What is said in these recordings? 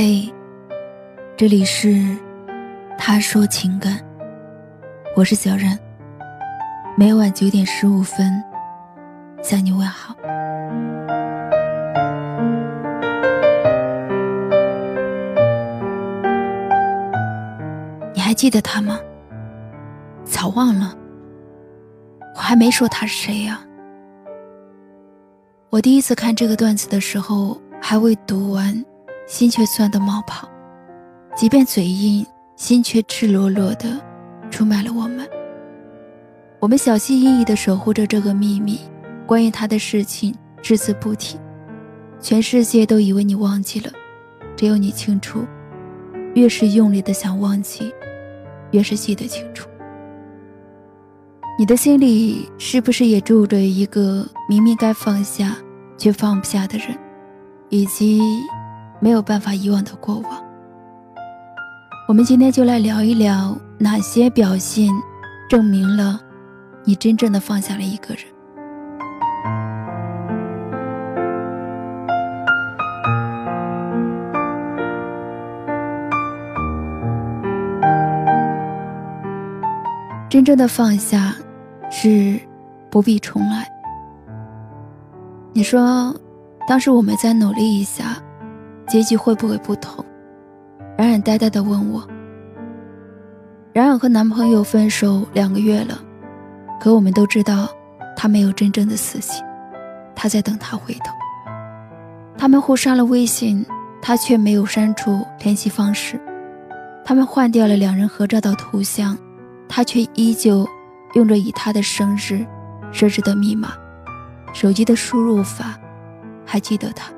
嘿，这里是他说情感，我是小冉。每晚九点十五分向你问好。你还记得他吗？早忘了。我还没说他是谁呀。我第一次看这个段子的时候，还未读完。心却酸得冒泡，即便嘴硬，心却赤裸裸的出卖了我们。我们小心翼翼的守护着这个秘密，关于他的事情只字不提。全世界都以为你忘记了，只有你清楚。越是用力的想忘记，越是记得清楚。你的心里是不是也住着一个明明该放下却放不下的人，以及？没有办法遗忘的过往，我们今天就来聊一聊哪些表现证明了你真正的放下了一个人。真正的放下是不必重来。你说，当时我们再努力一下。结局会不会不同？冉冉呆呆地问我。冉冉和男朋友分手两个月了，可我们都知道，他没有真正的死心，他在等他回头。他们互删了微信，他却没有删除联系方式。他们换掉了两人合照的图像，他却依旧用着以他的生日设置的密码，手机的输入法，还记得他。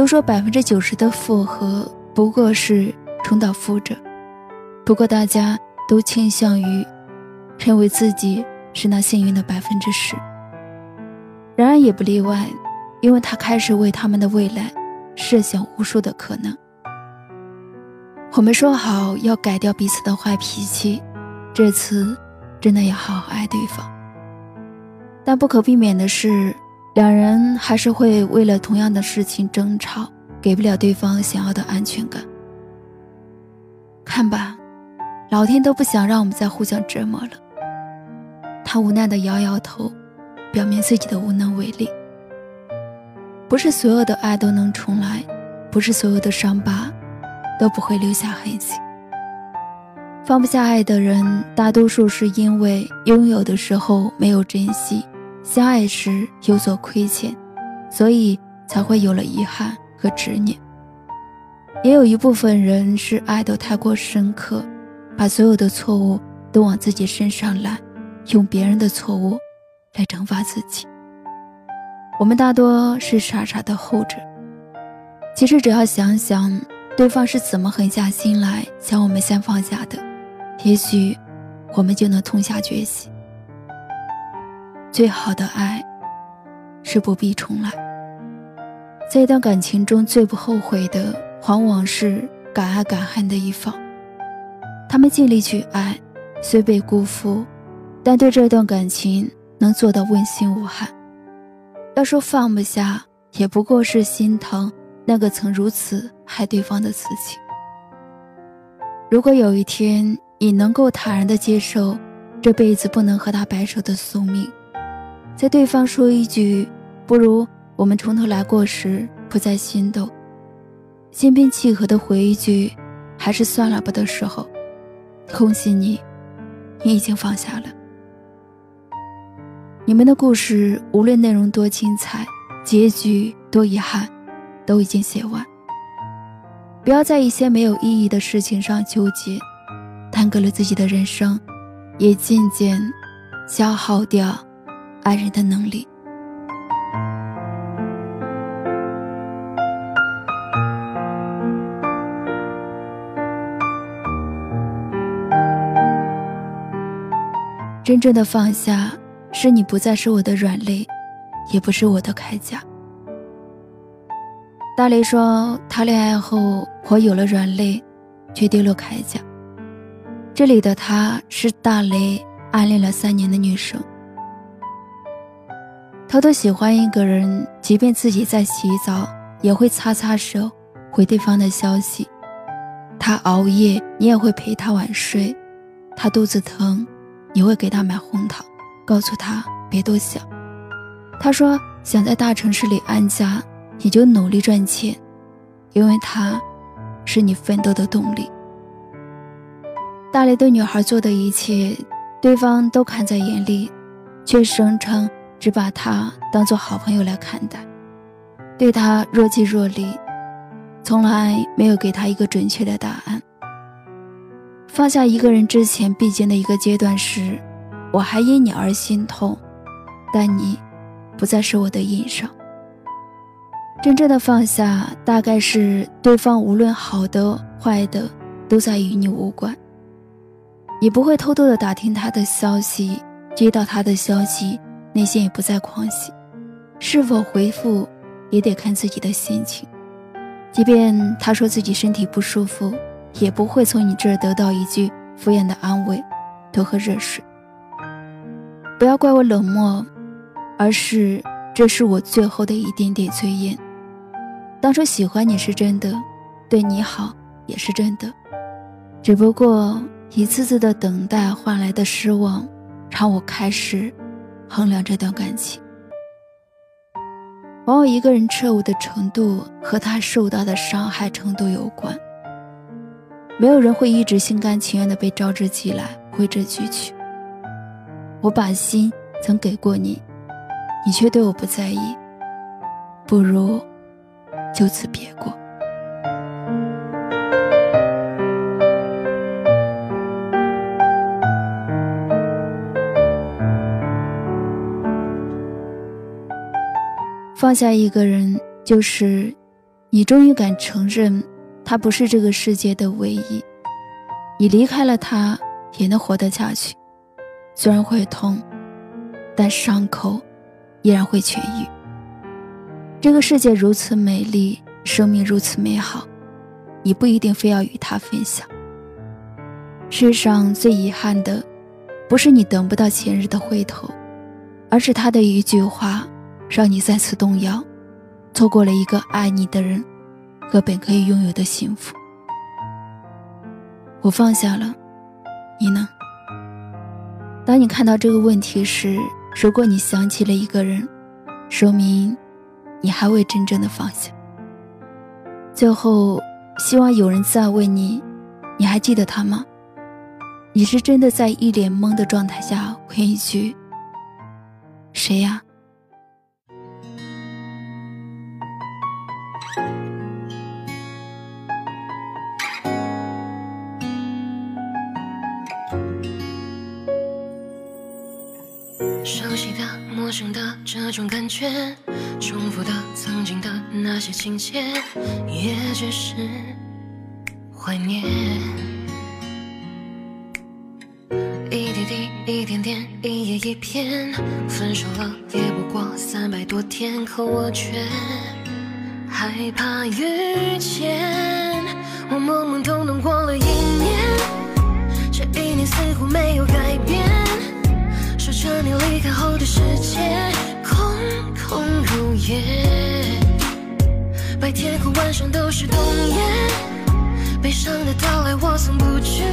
都说百分之九十的复合不过是重蹈覆辙，不过大家都倾向于认为自己是那幸运的百分之十。然而也不例外，因为他开始为他们的未来设想无数的可能。我们说好要改掉彼此的坏脾气，这次真的要好好爱对方。但不可避免的是。两人还是会为了同样的事情争吵，给不了对方想要的安全感。看吧，老天都不想让我们再互相折磨了。他无奈的摇摇头，表明自己的无能为力。不是所有的爱都能重来，不是所有的伤疤都不会留下痕迹。放不下爱的人，大多数是因为拥有的时候没有珍惜。相爱时有所亏欠，所以才会有了遗憾和执念。也有一部分人是爱得太过深刻，把所有的错误都往自己身上揽，用别人的错误来惩罚自己。我们大多是傻傻的后者。其实只要想想对方是怎么狠下心来将我们先放下的，也许我们就能痛下决心。最好的爱，是不必重来。在一段感情中最不后悔的，往往是敢爱敢恨的一方。他们尽力去爱，虽被辜负，但对这段感情能做到问心无憾。要说放不下，也不过是心疼那个曾如此害对方的自己。如果有一天你能够坦然的接受这辈子不能和他白首的宿命，在对方说一句“不如我们从头来过”时，不再心动；心平气和的回一句“还是算了吧”的时候，恭喜你，你已经放下了。你们的故事无论内容多精彩，结局多遗憾，都已经写完。不要在一些没有意义的事情上纠结，耽搁了自己的人生，也渐渐消耗掉。爱人的能力。真正的放下，是你不再是我的软肋，也不是我的铠甲。大雷说，他恋爱后，我有了软肋，却丢了铠甲。这里的他是大雷暗恋了三年的女生。偷偷喜欢一个人，即便自己在洗澡，也会擦擦手，回对方的消息。他熬夜，你也会陪他晚睡；他肚子疼，你会给他买红糖，告诉他别多想。他说想在大城市里安家，你就努力赚钱，因为他是你奋斗的动力。大雷对女孩做的一切，对方都看在眼里，却声称只把他当做好朋友来看待，对他若即若离。从来没有给他一个准确的答案。放下一个人之前必经的一个阶段是，我还因你而心痛，但你不再是我的硬伤。真正的放下，大概是对方无论好的坏的，都在与你无关。你不会偷偷的打听他的消息，接到他的消息，内心也不再狂喜，是否回复，也得看自己的心情。即便他说自己身体不舒服，也不会从你这儿得到一句敷衍的安慰，多喝热水。不要怪我冷漠，而是这是我最后的一点点尊严。当初喜欢你是真的，对你好也是真的，只不过一次次的等待换来的失望，让我开始衡量这段感情。往往一个人彻悟的程度和他受到的伤害程度有关。没有人会一直心甘情愿的被招之即来，挥之即去。我把心曾给过你，你却对我不在意，不如就此别过。放下一个人，就是你终于敢承认，他不是这个世界的唯一。你离开了他，也能活得下去，虽然会痛，但伤口依然会痊愈。这个世界如此美丽，生命如此美好，你不一定非要与他分享。世上最遗憾的，不是你等不到前日的回头，而是他的一句话。让你再次动摇，错过了一个爱你的人和本可以拥有的幸福。我放下了，你呢？当你看到这个问题时，如果你想起了一个人，说明你还未真正的放下。最后，希望有人再问你，你还记得他吗？你是真的在一脸懵的状态下问一句：“谁呀？”生的这种感觉，重复的曾经的那些情节，也只是怀念。一滴滴，一点点，一页一篇，分手了也不过三百多天，可我却害怕遇见。我懵懵懂懂过了是冬夜，悲伤的到来我从不拒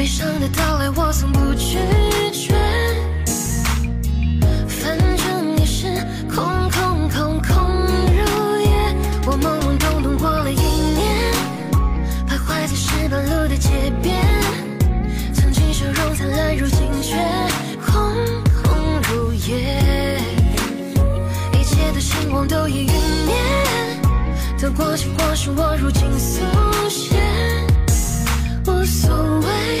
悲伤的到来，我从不拒绝。反正也是空空空空如也。我懵懵懂懂过了一年，徘徊在石板路的街边。曾经笑容灿烂，如今却空空如也。一切的星光都已陨灭，得过且过是我如今速写。无所谓，